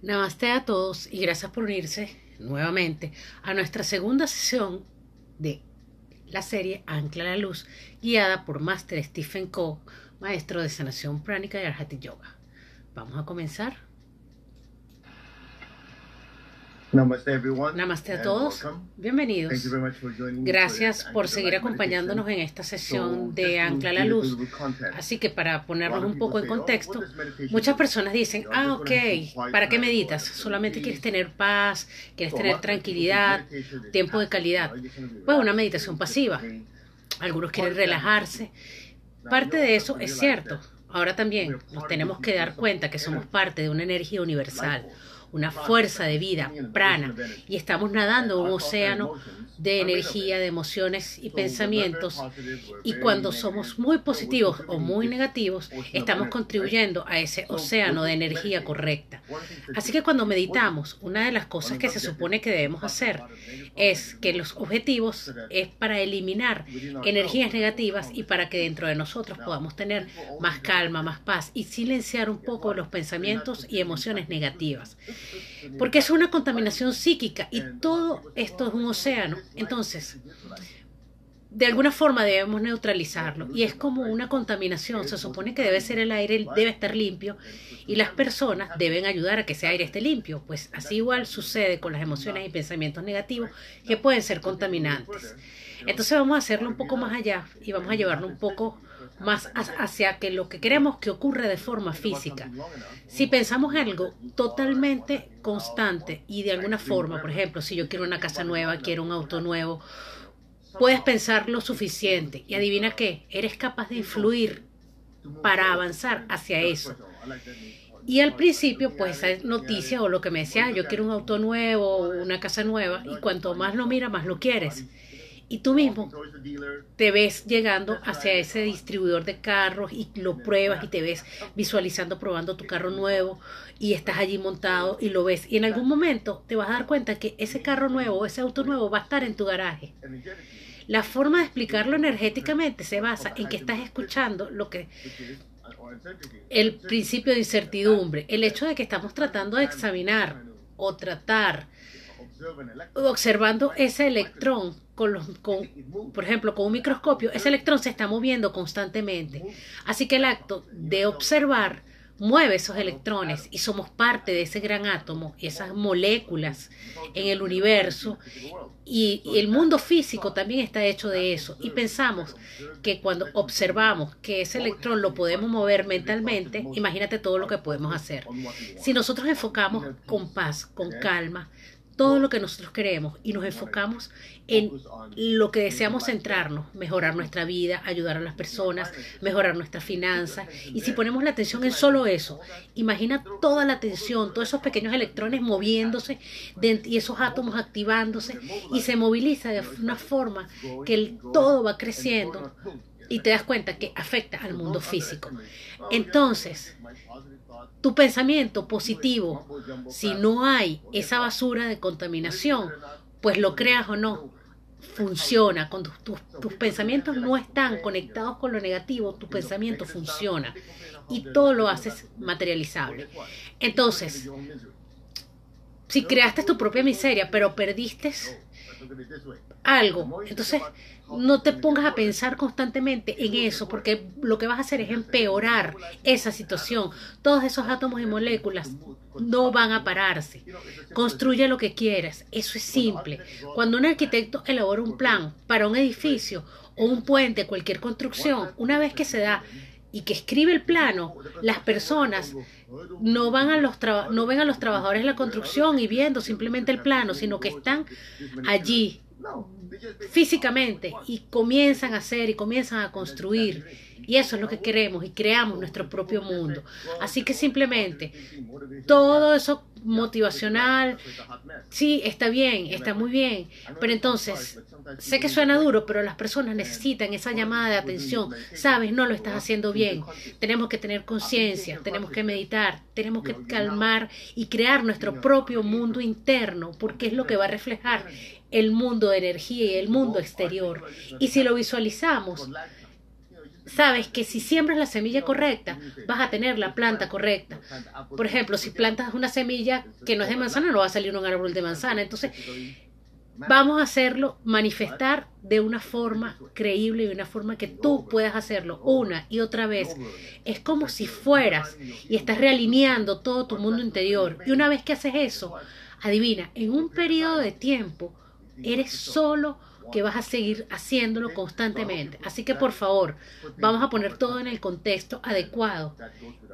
Namaste a todos y gracias por unirse nuevamente a nuestra segunda sesión de la serie Ancla la Luz, guiada por Master Stephen Coe, maestro de sanación pránica y Arhati Yoga. Vamos a comenzar. Namaste, everyone, Namaste a todos. Bienvenidos. Thank you very much for joining Gracias por seguir acompañándonos en esta sesión de Ancla la Luz. Así que para ponernos un poco en "Oh, contexto, muchas do?" personas dicen, ah, ok, ¿para qué meditas? Solamente quieres tener paz, quieres tener tranquilidad, tiempo de calidad. Pues una relaxed, meditación pasiva. Algunos quieren relajarse. Parte de eso es cierto. Ahora también nos tenemos que dar cuenta que somos parte de una energía universal, una fuerza de vida, prana, y estamos nadando un océano de energía, de emociones y pensamientos. Y cuando somos muy positivos o muy negativos, estamos contribuyendo a ese océano de energía correcta. Así que cuando meditamos, una de las cosas que se supone que debemos hacer es que los objetivos es para eliminar energías negativas y para que dentro de nosotros podamos tener más calma, más paz y silenciar un poco los pensamientos y emociones negativas. Porque es una contaminación psíquica y todo esto es un océano. Entonces, de alguna forma debemos neutralizarlo y es como una contaminación. Se supone que debe ser el aire, debe estar limpio y las personas deben ayudar a que ese aire esté limpio. Pues así igual sucede con las emociones y pensamientos negativos que pueden ser contaminantes. Entonces vamos a hacerlo un poco más allá y vamos a llevarlo un poco más ha- hacia que lo que queremos que ocurra de forma física. Si pensamos algo totalmente constante y de alguna forma, por ejemplo, si yo quiero una casa nueva, quiero un auto nuevo, puedes pensar lo suficiente y adivina qué, eres capaz de influir para avanzar hacia eso. Y al principio, pues esa noticia o lo que me decía, "Ah, yo quiero un auto nuevo, o una casa nueva, y cuanto más lo miras, más lo quieres. Y tú mismo te ves llegando hacia ese distribuidor de carros y lo pruebas y te ves visualizando probando tu carro nuevo y estás allí montado y lo ves. Y en algún momento te vas a dar cuenta que ese carro nuevo, ese auto nuevo va a estar en tu garaje. La forma de explicarlo energéticamente se basa en que estás escuchando lo que el principio de incertidumbre, el hecho de que estamos tratando de examinar o tratar observando ese electrón con los con por ejemplo con un microscopio ese electrón se está moviendo constantemente. Así que el acto de observar mueve esos electrones y somos parte de ese gran átomo y esas moléculas en el universo. Y, y el mundo físico también está hecho de eso. Y pensamos que cuando observamos que ese electrón lo podemos mover mentalmente imagínate todo lo que podemos hacer. Si nosotros enfocamos con paz con calma todo lo que nosotros queremos y nos enfocamos en lo que deseamos centrarnos, mejorar nuestra vida, ayudar a las personas, mejorar nuestras finanzas. Y si ponemos la atención en solo eso, imagina toda la atención, todos esos pequeños electrones moviéndose de- y esos átomos activándose y se moviliza de una forma que el todo va creciendo y te das cuenta que afecta al mundo físico. Entonces, tu pensamiento positivo, si no hay esa basura de contaminación, pues lo creas o no, funciona. Cuando tus, tus pensamientos no están conectados con lo negativo, tu pensamiento funciona. y todo lo haces materializable. Entonces, si creaste tu propia miseria, pero perdiste algo, entonces no te pongas a pensar constantemente en eso, porque lo que vas a hacer es empeorar esa situación. Todos esos átomos y moléculas no van a pararse. Construye lo que quieras. Eso es simple. Cuando un arquitecto elabora un plan para un edificio o un puente, cualquier construcción, una vez que se da y que escribe el plano, las personas no van a los no ven a los trabajadores de la construcción y viendo simplemente el plano, sino que están allí físicamente y comienzan a hacer y comienzan a construir. Y eso es lo que queremos y creamos nuestro propio mundo. Así que simplemente todo eso motivacional, sí, está bien, está muy bien, pero entonces sé que suena duro, pero las personas necesitan esa llamada de atención. Sabes, no lo estás haciendo bien. Tenemos que tener conciencia, tenemos que meditar, tenemos que calmar y crear nuestro propio mundo interno, porque es lo que va a reflejar el mundo de energía y el mundo exterior. Y si lo visualizamos, sabes que si siembras la semilla correcta, vas a tener la planta correcta. Por ejemplo, si plantas una semilla que no es de manzana, no va a salir un árbol de manzana. Entonces, vamos a hacerlo manifestar de una forma creíble y de una forma que tú puedas hacerlo una y otra vez. Es como si fueras y estás realineando todo tu mundo interior. Y una vez que haces eso, adivina, en un periodo de tiempo, eres solo que vas a seguir haciéndolo constantemente. Así que por favor, vamos a poner todo en el contexto adecuado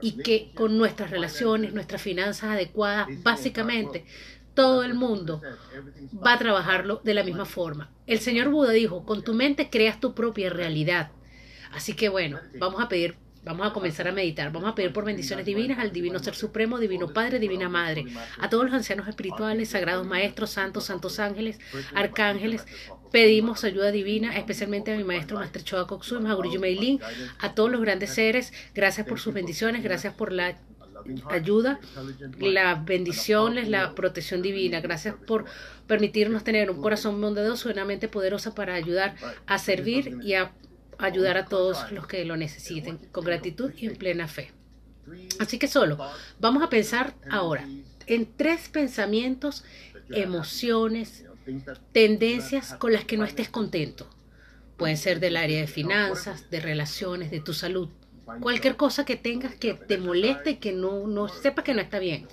y que con nuestras relaciones, nuestras finanzas adecuadas, básicamente todo el mundo va a trabajarlo de la misma forma. El señor Buda dijo, con tu mente creas tu propia realidad. Así que bueno, vamos a pedir Vamos a comenzar a meditar. Vamos a pedir por bendiciones divinas al Divino Ser Supremo, Divino Padre, Divina Madre, a todos los ancianos espirituales, sagrados maestros, santos, santos ángeles, arcángeles. Pedimos ayuda divina, especialmente a mi maestro Maestro Choa Koksui, Mahaguruji Meilin, a todos los grandes seres. Gracias por sus bendiciones, gracias por la ayuda, la bendición es la protección divina. Gracias por permitirnos tener un corazón bondadoso una mente poderosa para ayudar a servir y a ayudar a todos los que lo necesiten con gratitud y en plena fe. Así que solo vamos a pensar ahora en tres pensamientos, emociones, tendencias con las que no estés contento. Pueden ser del área de finanzas, de relaciones, de tu salud. Cualquier cosa que tengas que te moleste, que no, no sepas que no está bien.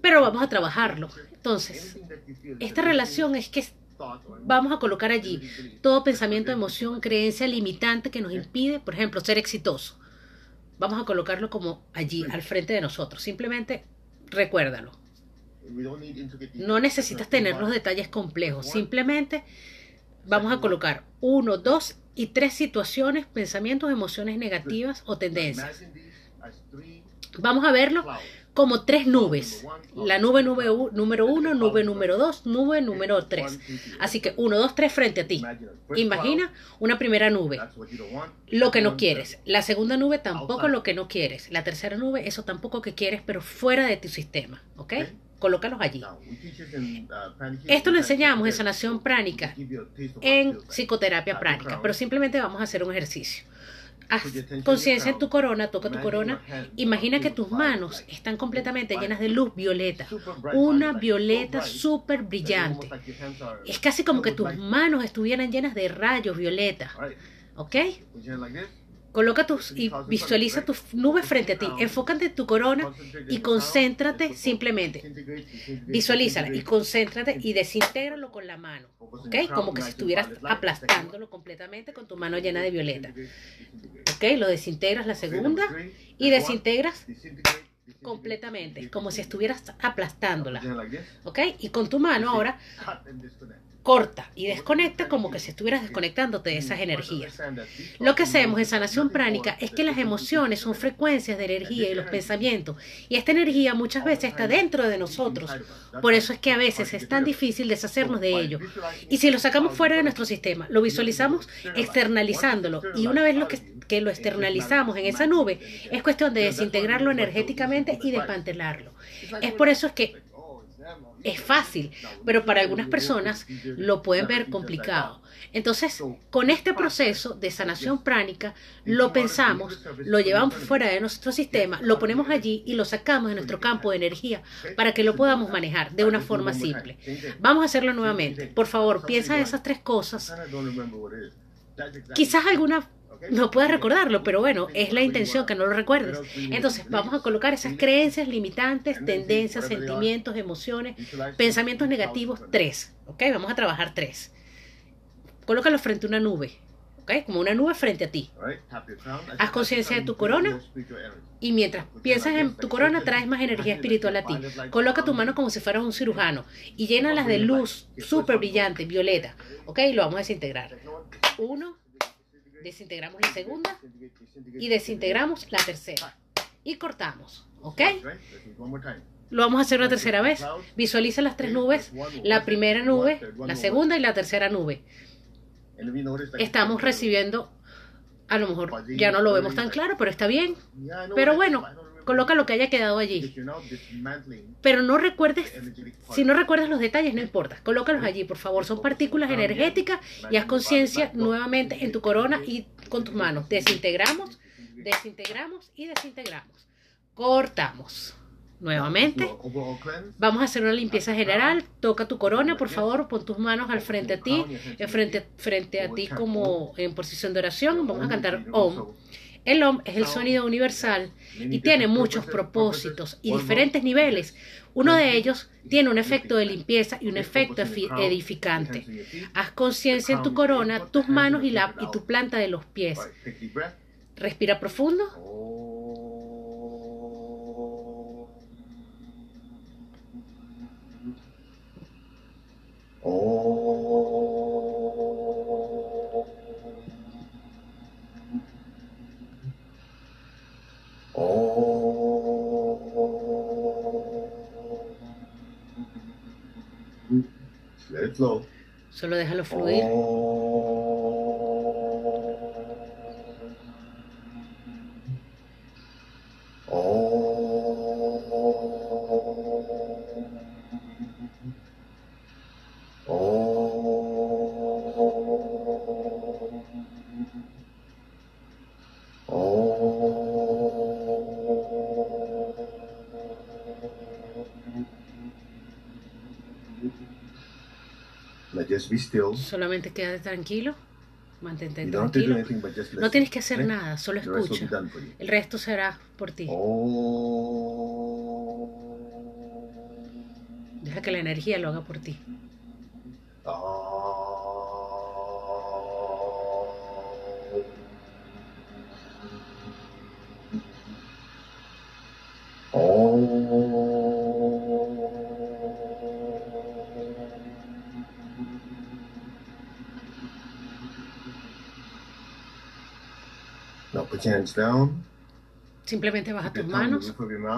Pero vamos a trabajarlo. Entonces, esta relación es que vamos a colocar allí todo pensamiento, emoción, creencia limitante que nos impide, por ejemplo, ser exitoso. Vamos a colocarlo como allí, al frente de nosotros. Simplemente recuérdalo. No necesitas tener los detalles complejos. Simplemente vamos a colocar uno, dos y tres situaciones, pensamientos, emociones negativas o tendencias. Vamos a verlo como tres nubes. La nube, nube número uno, nube número dos, nube número tres. Así que uno, dos, tres frente a ti. Imagina una primera nube, lo que no quieres. La segunda nube tampoco lo que no quieres. La tercera nube, eso tampoco que quieres, pero fuera de tu sistema. ¿Ok? colócalos allí. Esto lo enseñamos en sanación pránica, en psicoterapia pránica, pero simplemente vamos a hacer un ejercicio. Haz conciencia en tu corona, toca tu corona. Imagina que tus manos están completamente llenas de luz violeta, una violeta súper brillante. Es casi como que tus manos estuvieran llenas de rayos violeta. ¿Ok? Coloca tus y visualiza tus nubes frente a ti. Enfócate en tu corona y concéntrate simplemente. Visualízala y concéntrate y desintégralo con la mano. ¿Ok? Como que si estuvieras aplastándolo completamente con tu mano llena de violeta. ¿Ok? Lo desintegras la segunda y desintegras completamente, como si estuvieras aplastándola. ¿Ok? Y con tu mano ahora corta y desconecta como que si estuvieras desconectándote de esas energías. Lo que hacemos en sanación pránica es que las emociones son frecuencias de energía y los pensamientos, y esta energía muchas veces está dentro de nosotros. Por eso es que a veces es tan difícil deshacernos de ello. Y si lo sacamos fuera de nuestro sistema, lo visualizamos externalizándolo, y una vez lo que, lo externalizamos en esa nube, es cuestión de desintegrarlo energéticamente y desmantelarlo. Es por eso es que es fácil, pero para algunas personas lo pueden ver complicado. Entonces, con este proceso de sanación pránica, lo pensamos, lo llevamos fuera de nuestro sistema, lo ponemos allí y lo sacamos de nuestro campo de energía para que lo podamos manejar de una forma simple. Vamos a hacerlo nuevamente. Por favor, piensa en esas tres cosas. Quizás alguna no puedes recordarlo, pero bueno, es la intención que no lo recuerdes. Entonces vamos a colocar esas creencias limitantes, tendencias, sentimientos, emociones, pensamientos negativos, tres. ¿Ok? Vamos a trabajar tres. Colócalo frente a una nube. ¿Ok? Como una nube frente a ti. Haz conciencia de tu corona y mientras piensas en tu corona traes más energía espiritual a ti. Coloca tu mano como si fueras un cirujano y llénalas de luz súper brillante, violeta. ¿Ok? Lo vamos a desintegrar. Uno, desintegramos la segunda y desintegramos la tercera. Y cortamos, ¿ok? Lo vamos a hacer una tercera vez. Visualiza las tres nubes, la primera nube, la segunda y la tercera nube. Estamos recibiendo, a lo mejor ya no lo vemos tan claro, pero está bien. Pero bueno, Coloca lo que haya quedado allí. Pero no recuerdes, si no recuerdas los detalles, no importa. Colócalos allí, por favor. Son partículas energéticas y haz conciencia nuevamente en tu corona y con tus manos. Desintegramos, desintegramos y desintegramos. Cortamos. Nuevamente. Vamos a hacer una limpieza general. Toca tu corona, por favor. Pon tus manos al frente a ti, frente, frente a ti como en posición de oración. Vamos a cantar Om. El Om es el sonido universal y tiene muchos propósitos y diferentes niveles. Uno de ellos tiene un efecto de limpieza y un efecto edificante. Haz conciencia en tu corona, tus manos y, la, y tu planta de los pies. Respira profundo. Let it flow. Solo déjalo fluir. Now just be still. Solamente quédate tranquilo. Mantente tranquilo. No tienes que hacer okay? nada, solo escucha. El resto será por ti. Oh. Deja que la energía lo haga por ti. Hands down. Simplemente baja tus manos.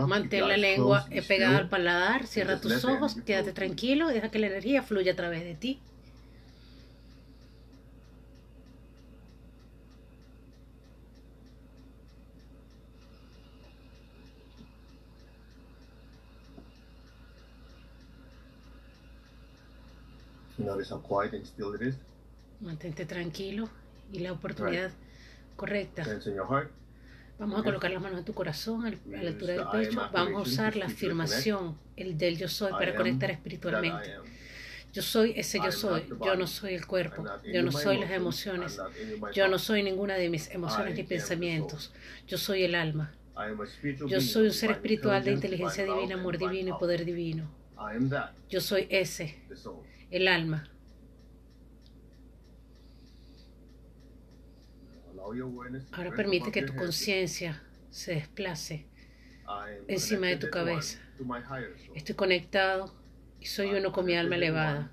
Mantén la lengua eh, pegada al paladar, cierra tus ojos, quédate tranquilo, deja que la energía fluya a través de ti. Notice how quiet and still it is. Mantente tranquilo y la oportunidad correcta. Vamos a colocar las manos en tu corazón, a la altura del pecho. Vamos a usar la afirmación, el del yo soy, para conectar espiritualmente. Yo soy ese yo soy. Yo no soy el cuerpo. Yo no soy las emociones. Yo no soy ninguna de mis emociones ni pensamientos. Yo soy el alma. Yo soy un ser espiritual de inteligencia divina, amor divino y poder divino. Yo soy ese, el alma. Ahora permite que tu conciencia se desplace I am encima de tu cabeza. Estoy conectado y soy I uno con mi alma elevada.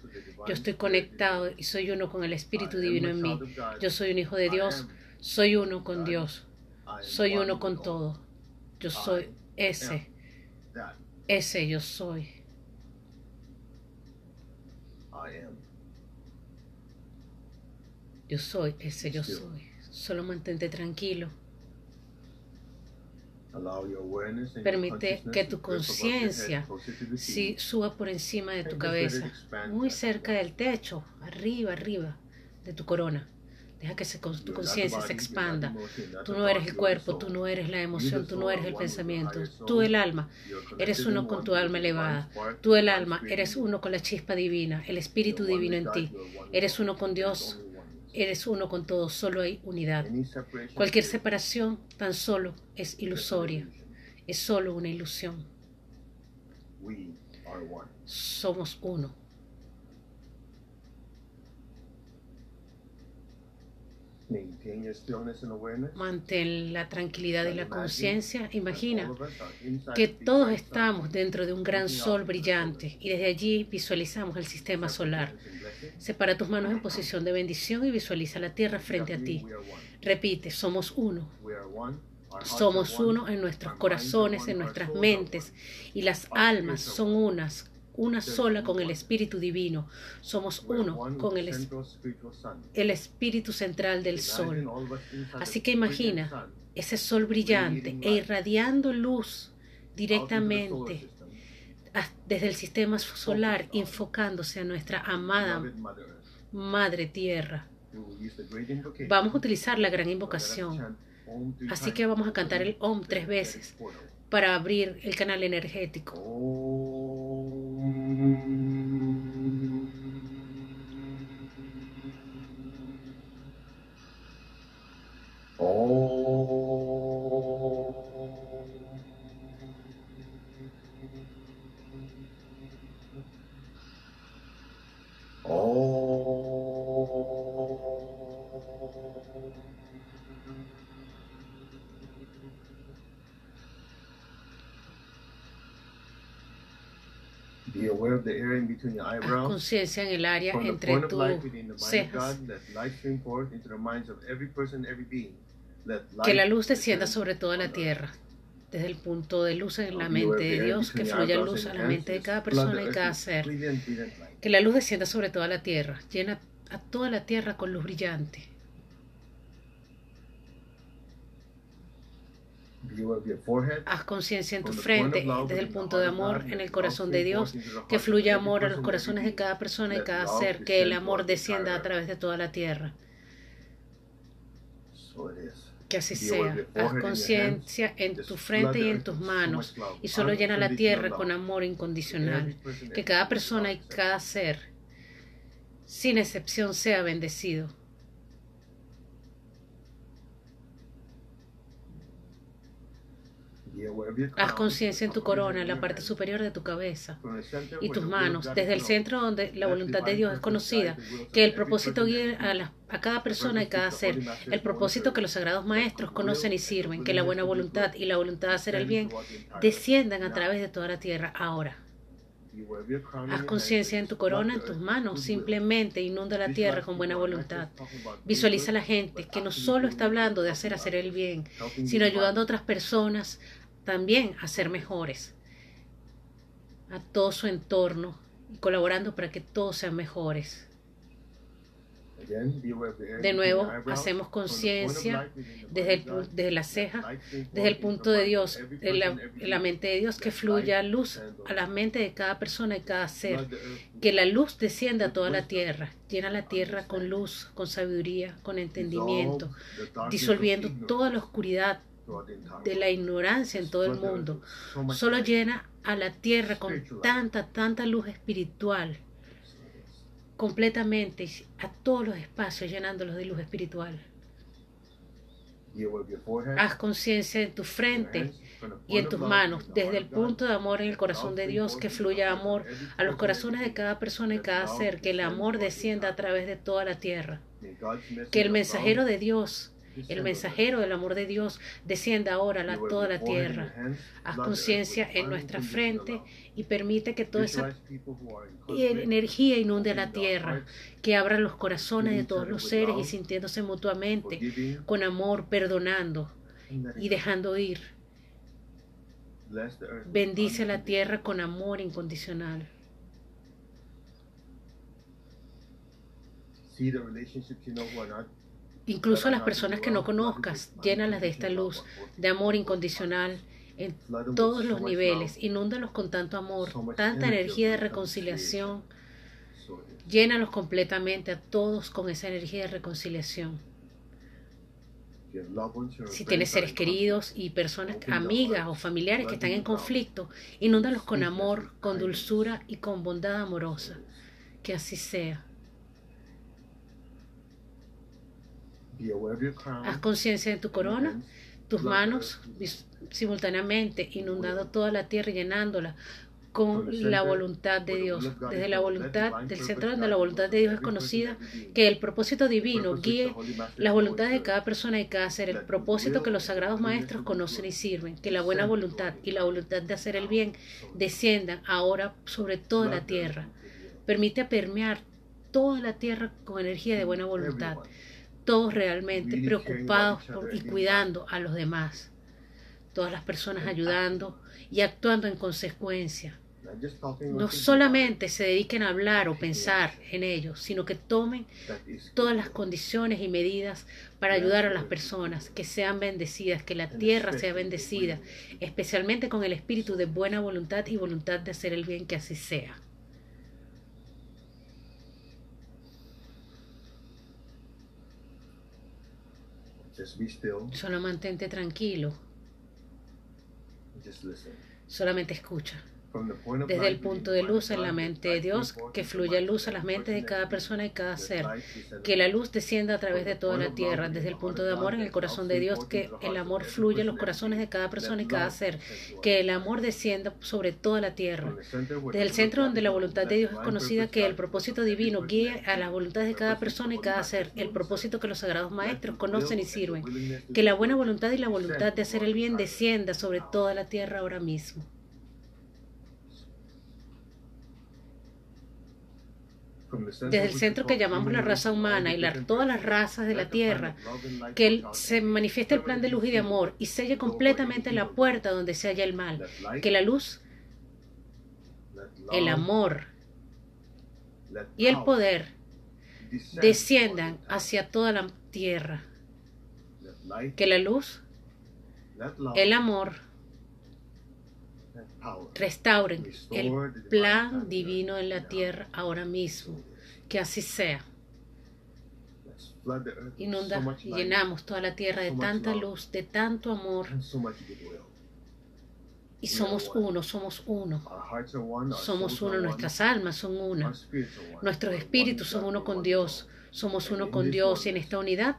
Yo estoy conectado y soy uno con el Espíritu Divino en mí. Yo soy un hijo de Dios. Soy uno con. Dios. Soy uno con todo. Yo soy ese, ese yo soy. Yo soy ese yo soy. Solo mantente tranquilo. Permite que tu conciencia sea. suba por encima de tu cabeza, muy cerca del techo, arriba, arriba de tu corona. Deja que se, tu conciencia se expanda. Tú no eres el cuerpo, tú no eres la emoción, tú no eres el pensamiento, tú el alma. Eres uno con tu alma elevada. Tú el alma, eres uno con la chispa divina, el Espíritu Divino en ti. Eres uno con Dios. Eres uno con todo, solo hay unidad. Cualquier separación tan solo es ilusoria, es solo una ilusión. Somos uno. Mantén la tranquilidad y la conciencia. Imagina que todos estamos dentro de un gran sol brillante y desde allí visualizamos el sistema solar. Separa tus manos en posición de bendición y visualiza la tierra frente a ti. Repite, somos uno. Somos uno en nuestros corazones, one. en nuestras mentes y las almas son unas, una sola con el Espíritu Divino. Somos uno con el, el Espíritu central del sol. Así que imagina Ese sol brillante e irradiando luz directamente desde el sistema solar, enfocándose a nuestra amada. Madre Tierra. Vamos a utilizar la gran invocación. Así que vamos a cantar el Om tres veces para abrir el canal energético. Haz conciencia en el área entre tus cejas. Que la luz descienda sobre toda la tierra. Desde el punto de luz en la mente de Dios, que fluya luz en la mente de cada persona y cada ser. Que la luz descienda sobre toda la tierra. Llena a toda la tierra con luz brillante. Haz conciencia en tu frente, desde el punto de amor en el corazón de Dios, que fluya amor a los corazones de cada persona y cada ser, que el amor descienda a través de toda la tierra. Que así sea. Haz conciencia en tu frente y en tus manos y solo llena la tierra con amor incondicional. Que cada persona y cada ser, sin excepción, sea bendecido. Haz conciencia en tu corona, en la parte superior de tu cabeza y tus manos, desde el centro donde la voluntad de Dios es conocida, que el propósito guíe a, a cada persona y cada ser, el propósito que los sagrados maestros conocen y sirven, que la buena voluntad y la voluntad de hacer el bien desciendan a través de toda la tierra ahora. Haz conciencia en tu corona, en tus manos. Simplemente inunda la tierra con buena voluntad. Visualiza a la gente que no solo está hablando de hacer hacer el bien, sino ayudando a otras personas también a ser mejores, a todo su entorno y colaborando para que todos sean mejores. De nuevo, hacemos conciencia desde, desde, la ceja, desde el punto de Dios, en la, la, mente de Dios, que fluya luz a la mente de cada persona y cada ser, que la luz descienda a toda la tierra, llena la tierra con luz, con sabiduría, con entendimiento, disolviendo toda la oscuridad de la ignorancia en todo el mundo. Solo llena a la tierra con tanta, tanta luz espiritual, completamente, a todos los espacios llenándolos de luz espiritual. Haz conciencia en tu frente y en tus manos, desde el punto de amor en el corazón de Dios, que fluya amor a los corazones de cada persona y cada ser, que el amor descienda a través de toda la tierra. Que el mensajero de Dios el mensajero del amor de Dios descienda ahora a toda la tierra. Haz conciencia en nuestra frente y permite que toda esa energía inunde la tierra, que abra los corazones de todos los seres y sintiéndose mutuamente con amor, perdonando y dejando ir. Bendice la tierra con amor incondicional. Incluso a las personas que no conozcas, llénalas de esta luz, de amor incondicional en todos los niveles, inúndalos con tanto amor, tanta energía de reconciliación, llénalos completamente a todos con esa energía de reconciliación. Si tienes seres queridos y personas, amigas o familiares que están en conflicto, inúndalos con amor, con dulzura y con bondad amorosa. Que así sea. Haz conciencia de tu corona, tus manos simultáneamente inundando toda la tierra y llenándola con la voluntad de Dios, desde la voluntad del centro donde la voluntad de Dios es conocida, que el propósito divino guíe las voluntades de cada persona y cada ser, el propósito que los sagrados maestros conocen y sirven, que la buena voluntad y la voluntad de hacer el bien desciendan ahora sobre toda la tierra. Permite permear toda la tierra con energía de buena voluntad todos realmente preocupados y cuidando a los demás. Todas las personas ayudando y actuando en consecuencia. No solamente se dediquen a hablar o pensar en ellos, sino que tomen todas las condiciones y medidas para ayudar a las personas, que sean bendecidas, que la tierra sea bendecida, especialmente con el espíritu de buena voluntad y voluntad de hacer el bien, que así sea. Just be still. Solo mantente tranquilo, and Just listen. solamente escucha. Desde el punto de luz en la mente de Dios, que fluya luz a las mentes de cada persona y cada ser. Que la luz descienda a través de toda la tierra, desde el punto de amor en el corazón de Dios, que el amor fluya en los corazones de cada persona y cada ser. Que el amor descienda sobre toda la tierra. Desde el centro donde la voluntad de Dios es conocida, que el propósito divino guíe a las voluntades de cada persona y cada ser, el propósito que los sagrados maestros conocen y sirven. Que la buena voluntad y la voluntad de hacer el bien descienda sobre toda la tierra ahora mismo. Desde el centro que llamamos la raza humana y la- todas las razas de la tierra, que se manifieste el plan de luz y de amor y selle completamente la puerta donde se halla el mal. Que la luz, el amor y el poder desciendan hacia toda la tierra. Que la luz, el amor restauren el plan divino en la tierra ahora mismo. Que así sea. Inunda y llenamos toda la tierra de tanta luz, de tanto amor. Y somos uno, somos uno. Somos uno, nuestras almas son una. Nuestros espíritus son uno con Dios. Somos uno con Dios y en esta unidad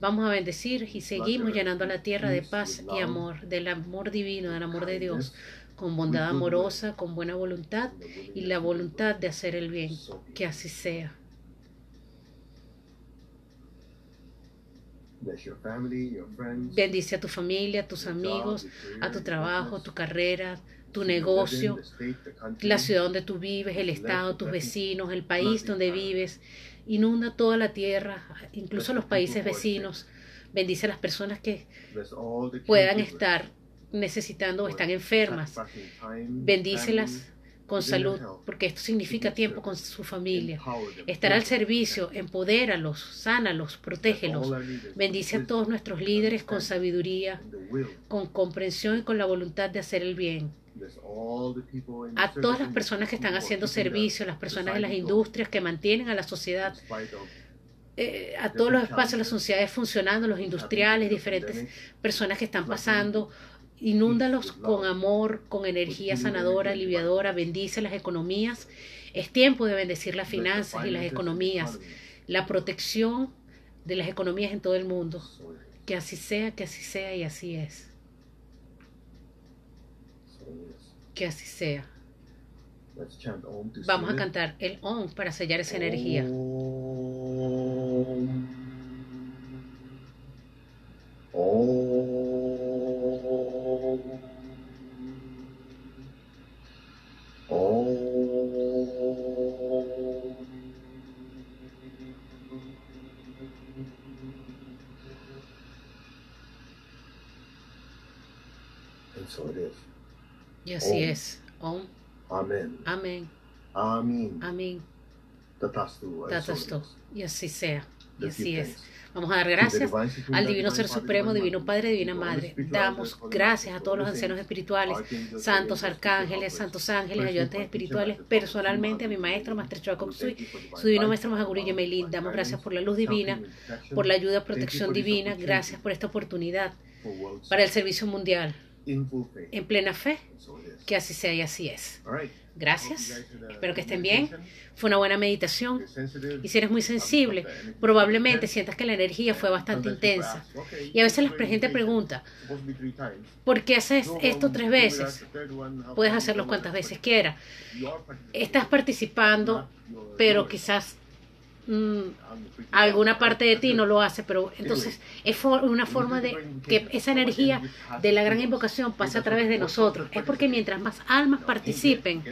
vamos a bendecir y seguimos llenando la tierra de paz y amor, del amor divino, del amor de Dios, con bondad amorosa, con buena voluntad y la voluntad de hacer el bien. Que así sea. Bendice a tu familia, a tus amigos, a tu trabajo, tu carrera, tu negocio, la ciudad donde tú vives, el estado, tus vecinos, el país donde vives. Inunda toda la tierra, incluso los países vecinos. Bendice a las personas que puedan estar necesitando o están enfermas. Bendícelas con salud, porque esto significa tiempo con su familia. Estar al servicio, empodéralos, sánalos, protégelos. Bendice a todos nuestros líderes con sabiduría, con comprensión y con la voluntad de hacer el bien. A todas las personas que están haciendo servicio, las personas de las industrias que mantienen a la sociedad, eh, a todos los espacios de las sociedades funcionando, los industriales, diferentes personas que están pasando Inúndalos con amor, con energía sanadora, aliviadora, bendice las economías. Es tiempo de bendecir las finanzas y las economías, la protección de las economías en todo el mundo. Que así sea, que así sea y así es. Que así sea. Vamos a cantar el OM para sellar esa energía. Y así es. Om. Amén. Amén. Amén. Amén. Tatastu. Tatasto. Y así sea. Y así es. Vamos a dar gracias al Divino Ser Supremo, Divino Padre, Divina Madre. Damos gracias a todos los ancianos espirituales, santos arcángeles, santos ángeles, ayudantes espirituales, personalmente a mi maestro, Maestro Choacoxui, su divino maestro Mahaguru Yemelin. Damos gracias por la luz divina, por la ayuda, protección divina. Gracias por esta oportunidad para el servicio mundial. En plena fe, que así sea y así es. Gracias. Espero que estén bien. Fue una buena meditación. Y si eres muy sensible, probablemente sientas que la energía fue bastante intensa. Y a veces la gente pregunta, ¿por qué haces esto tres veces? Puedes hacerlo cuantas veces quieras. Estás participando, pero quizás mm, alguna parte de ti no lo hace, pero entonces es for- una forma de que esa energía de la gran invocación pase a través de nosotros. Es porque mientras más almas participen,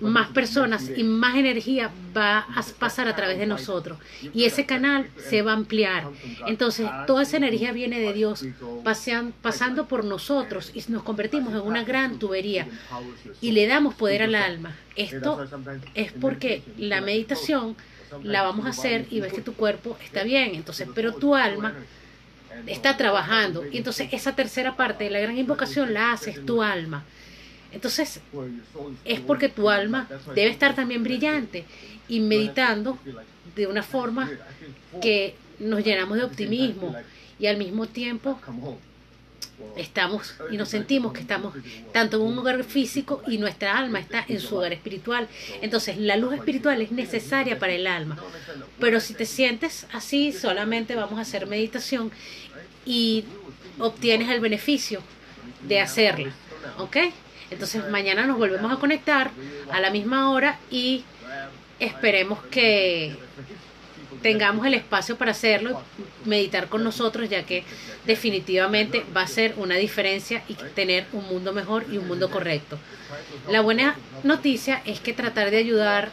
más personas y más energía va a pasar a través de nosotros. Y ese canal se va a ampliar. Entonces, toda esa energía viene de Dios pasean- pasando por nosotros y nos convertimos en una gran tubería y le damos poder al alma. Esto es porque la meditación la vamos a hacer y ves que tu cuerpo está bien, entonces, pero tu alma está trabajando. Y entonces esa tercera parte de la gran invocación la haces tu alma. Entonces, es porque tu alma debe estar también brillante y meditando de una forma que nos llenamos de optimismo y al mismo tiempo estamos y nos sentimos que estamos tanto en un hogar físico y nuestra alma está en su hogar espiritual. Entonces la luz espiritual es necesaria para el alma. Pero si te sientes así, solamente vamos a hacer meditación y obtienes el beneficio de hacerla. ¿Ok? Entonces mañana nos volvemos a conectar a la misma hora y esperemos que tengamos el espacio para hacerlo, meditar con nosotros, ya que definitivamente va a ser una diferencia y tener un mundo mejor y un mundo correcto. La buena noticia es que tratar de ayudar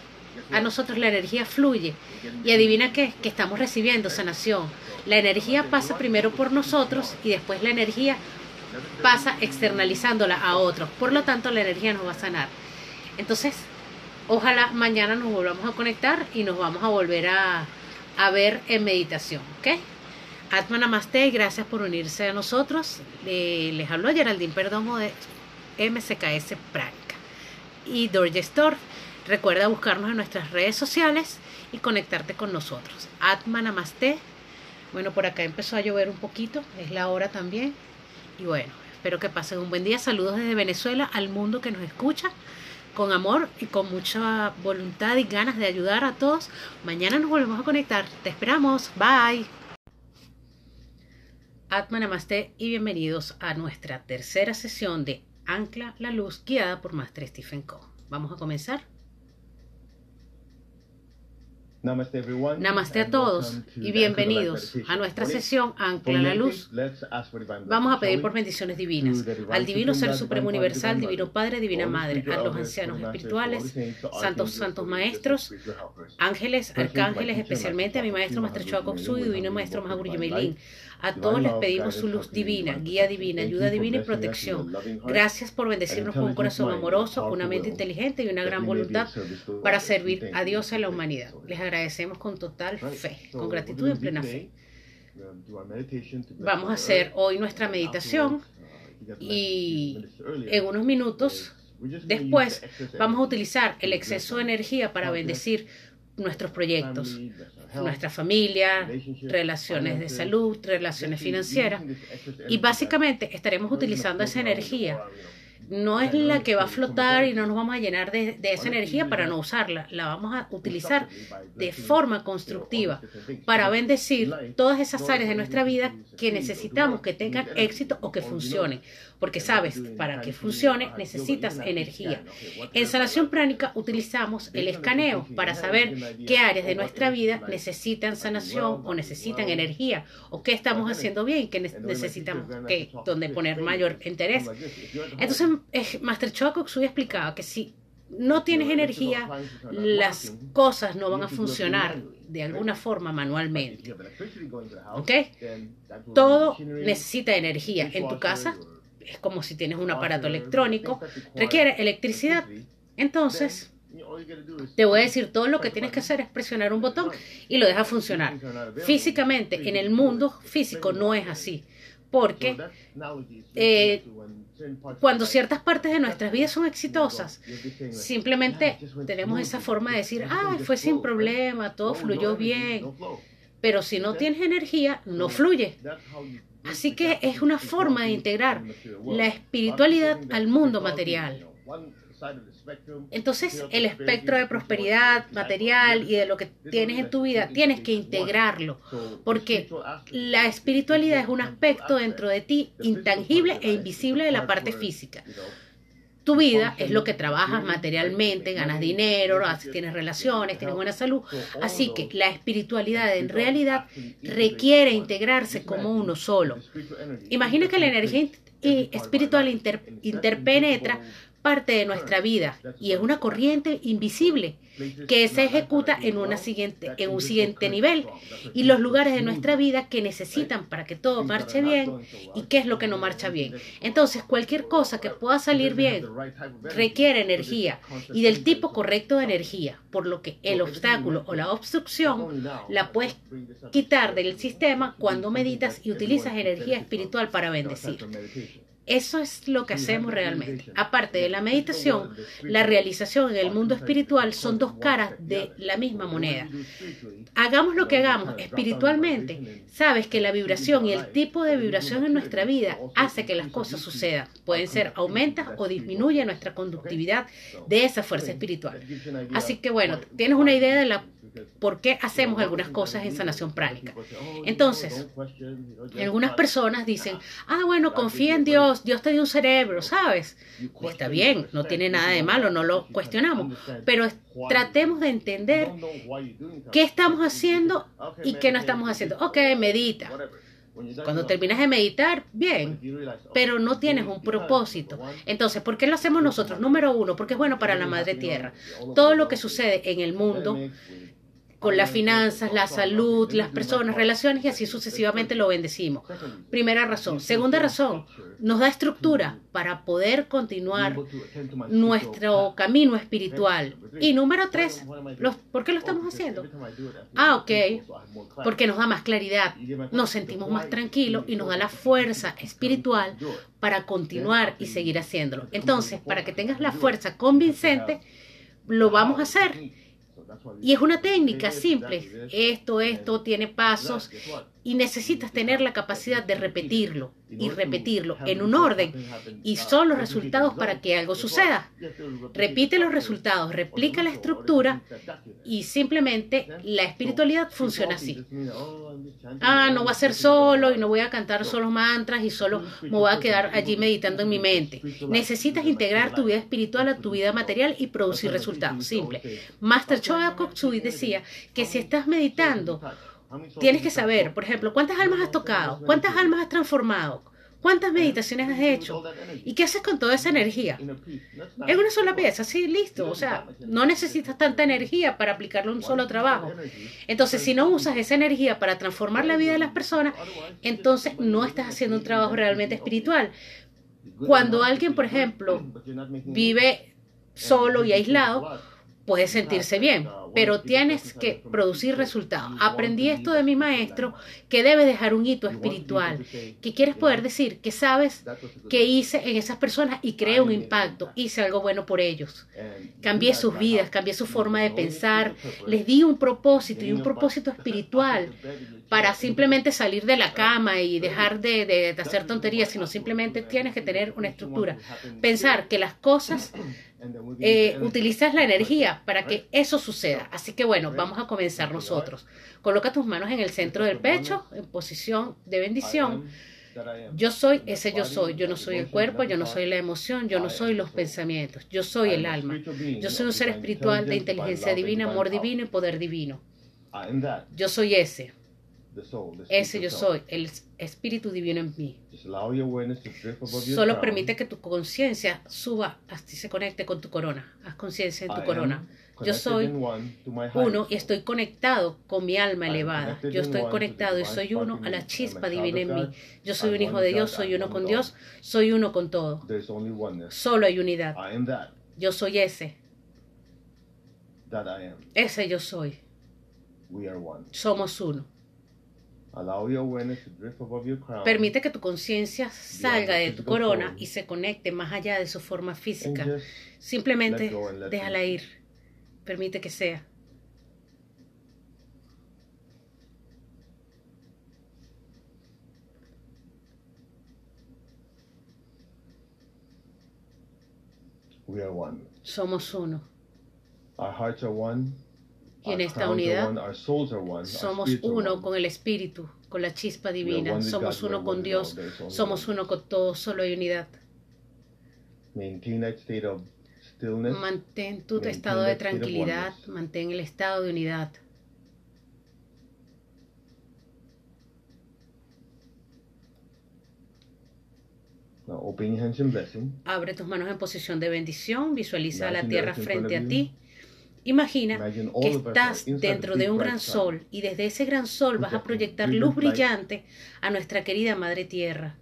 a nosotros la energía fluye y adivina qué, que estamos recibiendo sanación. La energía pasa primero por nosotros y después la energía pasa externalizándola a otros. Por lo tanto, la energía nos va a sanar. Entonces, ojalá mañana nos volvamos a conectar y nos vamos a volver a, a ver en meditación, ¿ok? Atma Namaste, gracias por unirse a nosotros. Eh, les hablo Geraldine Perdomo de MCKS Práctica y Dorje Store. Recuerda buscarnos en nuestras redes sociales y conectarte con nosotros. Atma Namaste. Bueno, por acá empezó a llover un poquito, es la hora también. Y bueno, espero que pasen un buen día. Saludos desde Venezuela al mundo que nos escucha con amor y con mucha voluntad y ganas de ayudar a todos. Mañana nos volvemos a conectar. Te esperamos. Bye. Atma Namaste y bienvenidos a nuestra tercera sesión de Ancla la Luz guiada por Master Stephen Coe. Vamos a comenzar. Namaste, a todos y bienvenidos a nuestra sesión Ancla la Luz. Vamos a pedir por bendiciones divinas. al Divino Ser Supremo Universal, Divino Padre, Divina Madre, a los ancianos espirituales, santos, santos maestros, ángeles, arcángeles, especialmente a mi maestro Maestro Choa y Divino Maestro Mahaguru Yemelin, a todos les pedimos su luz divina, guía divina, ayuda divina y protección. Gracias por bendecirnos con un corazón amoroso, una mente inteligente y una gran voluntad para servir a Dios y a la humanidad. Les agradecemos con total fe, con gratitud y en plena fe. Vamos a hacer hoy nuestra meditación y en unos minutos después vamos a utilizar el exceso de energía para bendecir nuestros proyectos, nuestra familia, relaciones de salud, relaciones financieras. Y básicamente estaremos utilizando esa energía no es la que va a flotar y no nos vamos a llenar de, esa energía para no usarla. La vamos a utilizar de forma constructiva para bendecir todas esas áreas de nuestra vida que necesitamos que tengan éxito o que funcionen. Porque sabes, para que funcione necesitas energía. En sanación pránica utilizamos el escaneo para saber qué áreas de nuestra vida necesitan sanación o necesitan energía o qué estamos haciendo bien, qué necesitamos, que, donde poner mayor interés. Entonces, Master Choco Koksui explicaba que si no tienes energía, las cosas no van a funcionar de alguna forma manualmente. ¿Ok? Todo necesita energía. En tu casa es como si tienes un aparato electrónico, requiere electricidad. Entonces, te voy a decir, todo lo que tienes que hacer es presionar un botón y lo deja funcionar. Físicamente, en el mundo físico no es así porque eh, cuando ciertas partes de nuestras vidas son exitosas, simplemente tenemos esa forma de decir, ah, fue sin problema, todo fluyó bien, pero si no tienes energía, no fluye. Así que es una forma de integrar la espiritualidad al mundo material. Entonces, el espectro de prosperidad material y de lo que tienes en tu vida, tienes que integrarlo, porque la espiritualidad es un aspecto dentro de ti intangible e invisible de la parte física. Tu vida es lo que trabajas materialmente, ganas dinero, tienes relaciones, tienes buena salud. Así que la espiritualidad en realidad requiere integrarse como uno solo. Imagina que la energía espiritual interpenetra parte de nuestra vida y es una corriente invisible que se ejecuta en, una siguiente, en un siguiente nivel y los lugares de nuestra vida que necesitan para que todo marche bien y qué es lo que no marcha bien. Entonces, cualquier cosa que pueda salir bien requiere energía y del tipo correcto de energía, por lo que el obstáculo o la obstrucción la puedes quitar del sistema cuando meditas y utilizas energía espiritual para bendecir. Eso es lo que hacemos realmente. Aparte de la meditación, la realización en el mundo espiritual son dos caras de la misma moneda. Hagamos lo que hagamos espiritualmente, sabes que la vibración y el tipo de vibración en nuestra vida hace que las cosas sucedan. Pueden ser aumenta o disminuye nuestra conductividad de esa fuerza espiritual. Así que bueno, tienes una idea de la por qué hacemos algunas cosas en sanación pránica. Entonces, algunas personas dicen, ah, bueno, confía en Dios, Dios te dio un cerebro, ¿sabes? Pues está bien, no tiene nada de malo, no lo cuestionamos, pero tratemos de entender qué estamos haciendo y qué no estamos haciendo. Ok, medita. Cuando terminas de meditar, bien, pero no tienes un propósito. Entonces, ¿por qué lo hacemos nosotros? Número uno, porque es bueno para la madre tierra. Todo lo que sucede en el mundo con las finanzas, la salud, las personas, relaciones y así sucesivamente lo bendecimos. Primera razón. Segunda razón, nos da estructura para poder continuar nuestro camino espiritual. Y número tres, ¿por qué lo estamos haciendo? Ah, ok, porque nos da más claridad, nos sentimos más tranquilos y nos da la fuerza espiritual para continuar y seguir haciéndolo. Entonces, para que tengas la fuerza convincente, lo vamos a hacer y es una técnica simple. Esto, esto tiene pasos y necesitas tener la capacidad de repetirlo y repetirlo en un orden. Y son los resultados para que algo suceda. Repite los resultados, replica la estructura y simplemente la espiritualidad funciona así. Ah, no voy a ser solo y no voy a cantar solo mantras y solo me voy a quedar allí meditando en mi mente. Necesitas integrar tu vida espiritual a tu vida material y producir resultados. Simple. Master Choa Koksui decía que si estás meditando, Tienes que saber, por ejemplo, cuántas almas has tocado, cuántas almas has transformado, cuántas meditaciones has hecho y qué haces con toda esa energía. Es una sola pieza, sí, listo. O sea, no necesitas tanta energía para aplicarlo a un solo trabajo. Entonces, si no usas esa energía para transformar la vida de las personas, entonces no estás haciendo un trabajo realmente espiritual. Cuando alguien, por ejemplo, vive solo y aislado, puede sentirse bien, pero tienes que producir resultados. Aprendí esto de mi maestro, que debes dejar un hito espiritual, que quieres poder decir que sabes que hice en esas personas y creé un impacto, hice algo bueno por ellos. Cambié sus vidas, cambié su forma de pensar, les di un propósito y un propósito espiritual para simplemente salir de la cama y dejar de, de hacer tonterías, sino simplemente tienes que tener una estructura. Pensar que las cosas eh, utilizas la energía para que eso suceda. Así que bueno, vamos a comenzar nosotros. Coloca tus manos en el centro del pecho, en posición de bendición. Yo soy ese yo soy. Yo no soy el cuerpo, yo no soy la emoción, yo no soy los pensamientos. Yo soy el alma. Yo soy un ser espiritual de inteligencia divina, amor divino y poder divino. Yo soy ese. Ese yo soy, el Espíritu Divino en mí. Solo permite que tu conciencia suba, así se conecte con tu corona. Haz conciencia en tu corona. Yo soy uno y estoy conectado con mi alma elevada. Yo estoy conectado y soy uno a la chispa divina en mí. Yo soy un hijo de Dios, soy uno con Dios, soy uno con todo. Solo hay unidad. Yo soy ese. Ese yo soy. Somos uno. Permite que tu conciencia salga de tu corona y se conecte más allá de su forma física. Simplemente déjala ir. Permite que sea. Somos uno. Y en esta unidad somos uno con el Espíritu, con la chispa divina, somos uno con Dios, somos uno con todo, solo hay unidad. Mantén tu estado de tranquilidad, mantén el estado de unidad. Abre tus manos en posición de bendición, visualiza la tierra frente a ti Imagina que estás dentro de un gran sol y desde ese gran sol vas a proyectar luz brillante a nuestra querida Madre Tierra.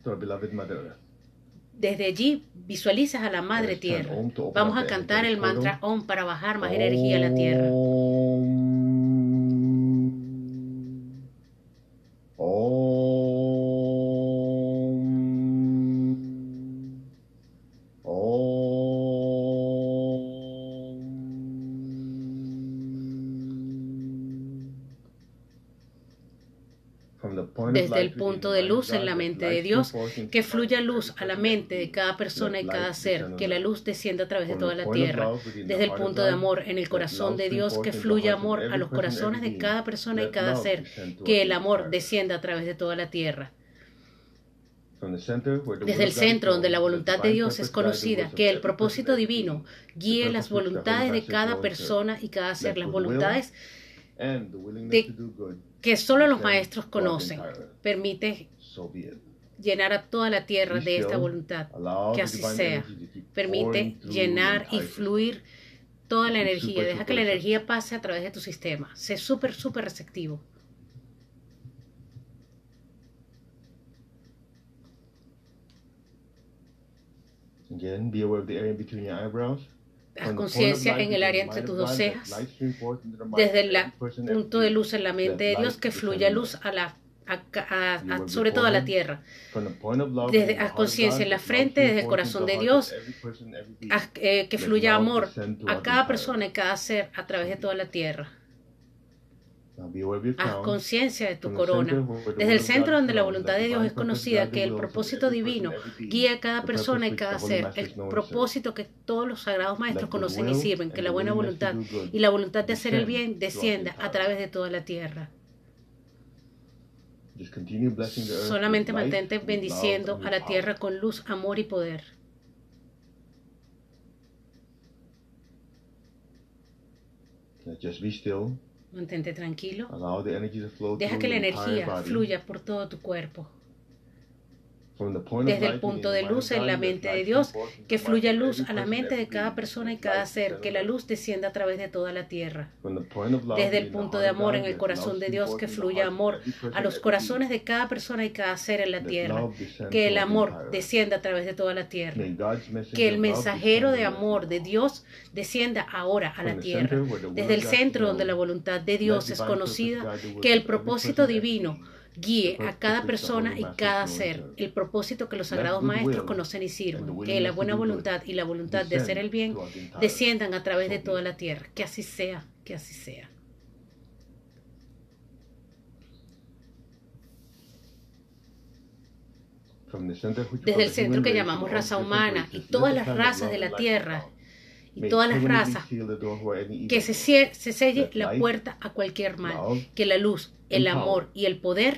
Desde allí visualizas a la Madre Tierra. Vamos a cantar el mantra Om para bajar más energía a la Tierra. Desde el punto de luz en la mente de Dios, que fluya luz a la mente de cada persona y cada ser, que la luz descienda a través de toda la tierra, desde el punto de amor en el corazón de Dios, que fluya amor a los corazones de cada persona y cada ser, que el amor descienda a través de toda la tierra. Desde el centro donde la voluntad de Dios es conocida, que el propósito divino guíe las voluntades de cada persona y cada ser, las voluntades que solo los maestros conocen. Permite llenar a toda la tierra de esta voluntad, que así sea. Permite llenar y fluir toda la energía. Deja que la energía pase a través de tu sistema. Sé súper, súper receptivo. Haz conciencia en el área entre tus dos cejas, desde el punto de luz en la mente de Dios, que fluya luz a la sobre todo a la tierra. Desde, haz conciencia en la frente, desde el corazón de Dios, eh, que fluya amor a cada persona y cada ser a través de toda la tierra. Haz conciencia de tu corona. Desde el centro donde la voluntad de Dios es conocida, que el propósito divino guía a cada persona y cada ser. El propósito que todos los sagrados maestros conocen y sirven, que la buena voluntad y la voluntad de hacer el bien descienda a través de toda la tierra. Solamente mantente bendiciendo a la tierra con luz, amor y poder. Just be still. Mantente tranquilo. Deja que la energía fluya por todo tu cuerpo desde el punto de luz en la mente de Dios, que fluya luz a la mente de cada persona y cada ser, que la luz descienda a través de toda la tierra. Desde el punto de amor en el corazón de Dios, que fluya amor a los corazones de cada persona y cada ser en la tierra, que el amor descienda a través de toda la tierra, que el mensajero de amor de Dios descienda ahora a la tierra, desde el centro donde la voluntad de Dios es conocida, que el propósito divino guíe a cada persona y cada ser. el propósito que los sagrados maestros conocen y sirven, que la buena voluntad y la voluntad de hacer el bien desciendan a través de toda la tierra. Que así sea, que así sea. Desde el centro que llamamos raza humana y todas las razas de la tierra y todas las razas, que se, se selle la puerta a cualquier mal, que la luz, el amor y el poder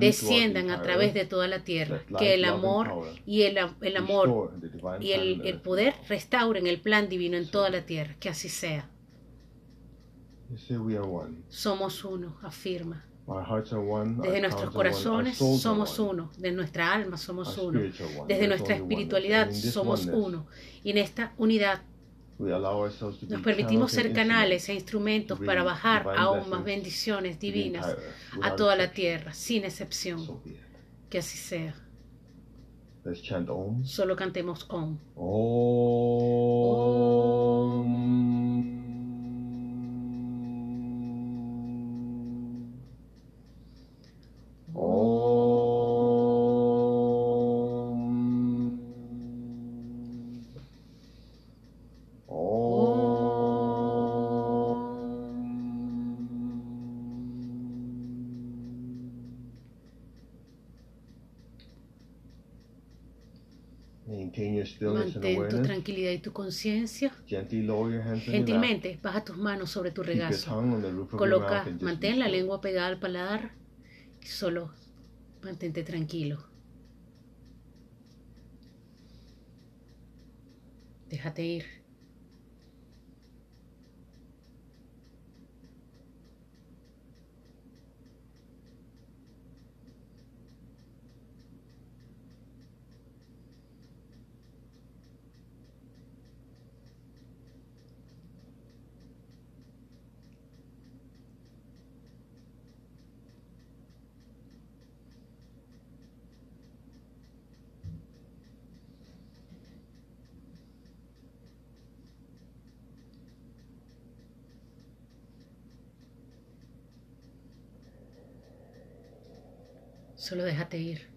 desciendan a través de toda la tierra, que el amor y el, el amor y el, el, poder restauren el plan divino en toda la tierra, que así sea. Somos uno, afirma. Desde nuestros corazones somos uno, de nuestra alma somos uno, desde nuestra espiritualidad somos uno. Y en esta unidad nos permitimos ser canales e instrumentos para bajar aún más bendiciones divinas a toda la tierra, sin excepción. Que así sea. Solo cantemos Om. Mantén tu tranquilidad y tu conciencia. Gentilmente, baja tus manos sobre tu regazo. Coloca, mantén la lengua pegada al paladar y solo mantente tranquilo. Déjate ir. Solo déjate ir.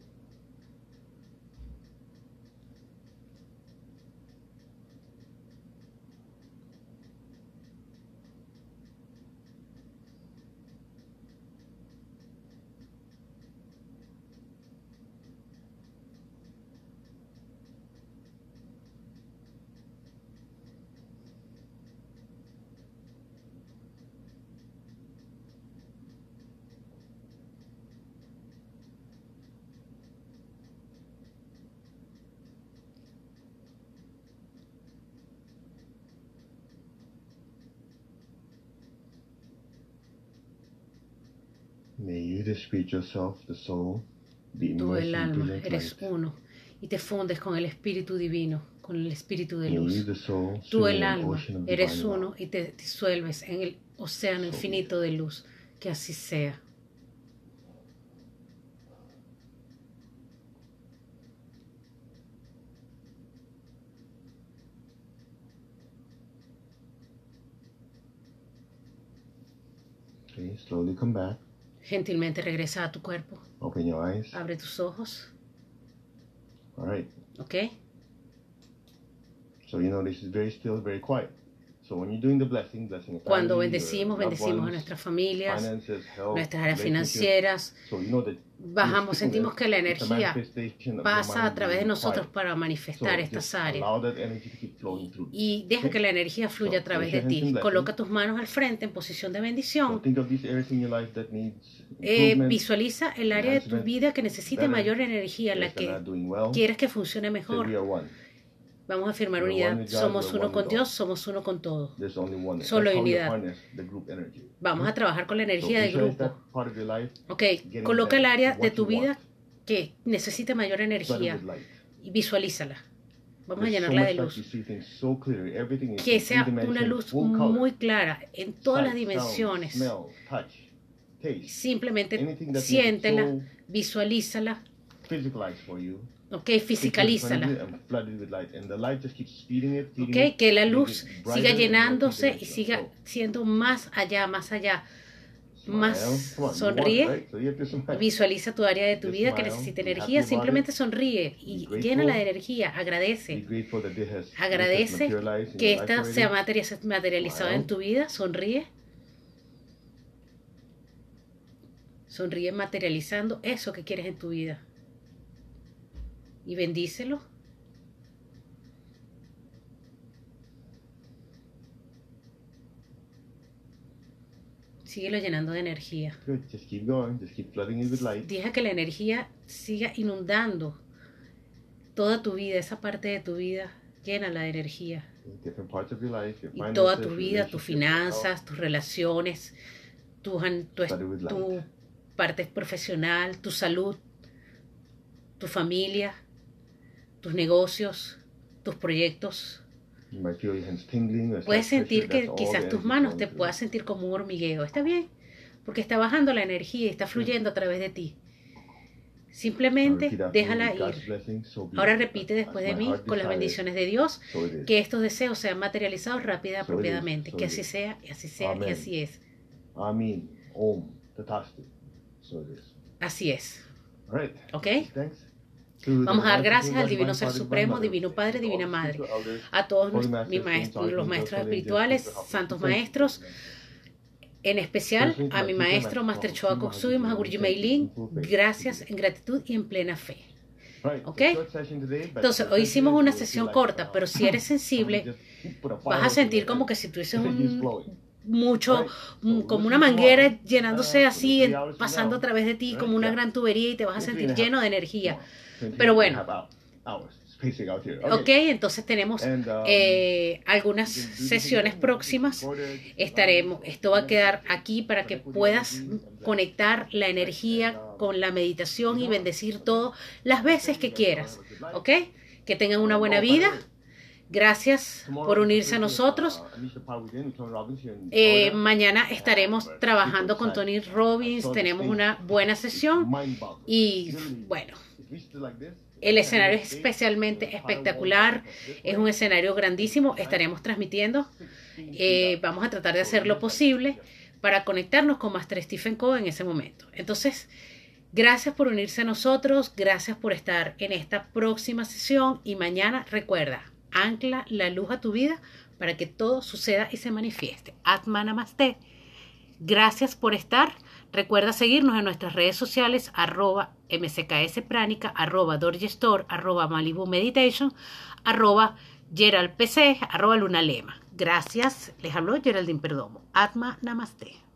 Tú el alma, eres uno y te fundes con el espíritu divino, con el espíritu de luz. Tú el alma, eres uno y te disuelves en el océano infinito de luz. Que así sea. Okay, slowly come back. Gentilmente regresa a tu cuerpo. Open your eyes. Abre tus ojos. All right. ¿Ok? So you know this is very still, very quiet. Cuando bendecimos, bendecimos a nuestras familias, nuestras áreas financieras. So you know that Bajamos, sentimos que la energía pasa a través de nosotros para manifestar estas áreas. Y deja que la energía fluya a través de ti. Coloca tus manos al frente en posición de bendición. Eh, visualiza el área de tu vida que necesite mayor energía, la que quieres que funcione mejor. Vamos a firmar We're one unidad. Somos uno con Dios, somos uno con todo. Solo you unidad. Vamos a trabajar con la energía del grupo. Ok, coloca el área de tu vida que necesite mayor energía y visualízala. Vamos a llenarla de luz. Que sea una luz muy clara en todas las dimensiones. Simplemente siéntela, visualízala, so physicalized for you. ok, fisicalízala. And flood it with light. And the light just keeps feeding it, feeding Ok, it, que la luz siga llenándose y siga siendo más allá, más allá. más sonríe. Visualiza tu área de tu vida que necesita energía. Simplemente sonríe y llénala de energía. Agradece. Agradece que esta materia- materializada en tu vida. Sonríe. Sonríe materializando eso que quieres en tu vida. Y bendícelo. Síguelo llenando de energía. Good. Just keep going. Just keep flooding it with light. Deja que la energía siga inundando toda tu vida, esa parte de tu vida, llénala de energía. Different parts of your life, your Y toda tu vida, tus finanzas, tus relaciones, tu, tu, tu parte profesional, tu salud, tu familia, tus negocios, tus proyectos. Puedes sentir que quizás tus manos te puedas sentir como un hormigueo. Está bien, porque está bajando la energía y está fluyendo a través de ti. Simplemente déjala ir. Ahora it. repite después de mí con las bendiciones de Dios que estos deseos sean materializados rápida y apropiadamente. Que así sea, y así sea, y Amén. así es. Is. Así es. ¿Ok? Vamos a dar gracias al Divino Ser Supremo, Divino Padre, Divina Madre, a todos mis maestros, los maestros espirituales, santos maestros, en especial a mi maestro, Master Choa Koksui, Mahagurji Meilin, gracias en gratitud y en plena fe. ¿Ok? Entonces, hoy hicimos una sesión corta, uh, pero si eres sensible, vas a sentir como que si tuvieses un mucho, como una manguera llenándose uh, así, pasando a través de ti como una gran tubería y te vas a sentir lleno de energía. Pero bueno. Ok, entonces tenemos um, eh, algunas sesiones próximas. recorded, Estaremos, esto va a quedar aquí para que puedas conectar la energía con la meditación y bendecir todo las veces que quieras. ¿Ok? Que tengan una buena vida. Gracias por unirse a nosotros. Eh, mañana estaremos trabajando con Tony Robbins. Tenemos una buena sesión. Y bueno, el escenario es especialmente espectacular. Es un escenario grandísimo. Estaremos transmitiendo. Eh, vamos a tratar de hacer lo posible para conectarnos con Master Stephen Coe en ese momento. Entonces, gracias por unirse a nosotros. Gracias por estar en esta próxima sesión. Y mañana, recuerda, ancla la luz a tu vida para que todo suceda y se manifieste. Atma Namaste. Gracias por estar. Recuerda seguirnos en nuestras redes sociales, arroba mcks pránica, arroba dorjestore, arroba malibu meditation, arroba geraldpc, arroba lunalema. Gracias. Les habló Geraldine Perdomo. Atma Namaste.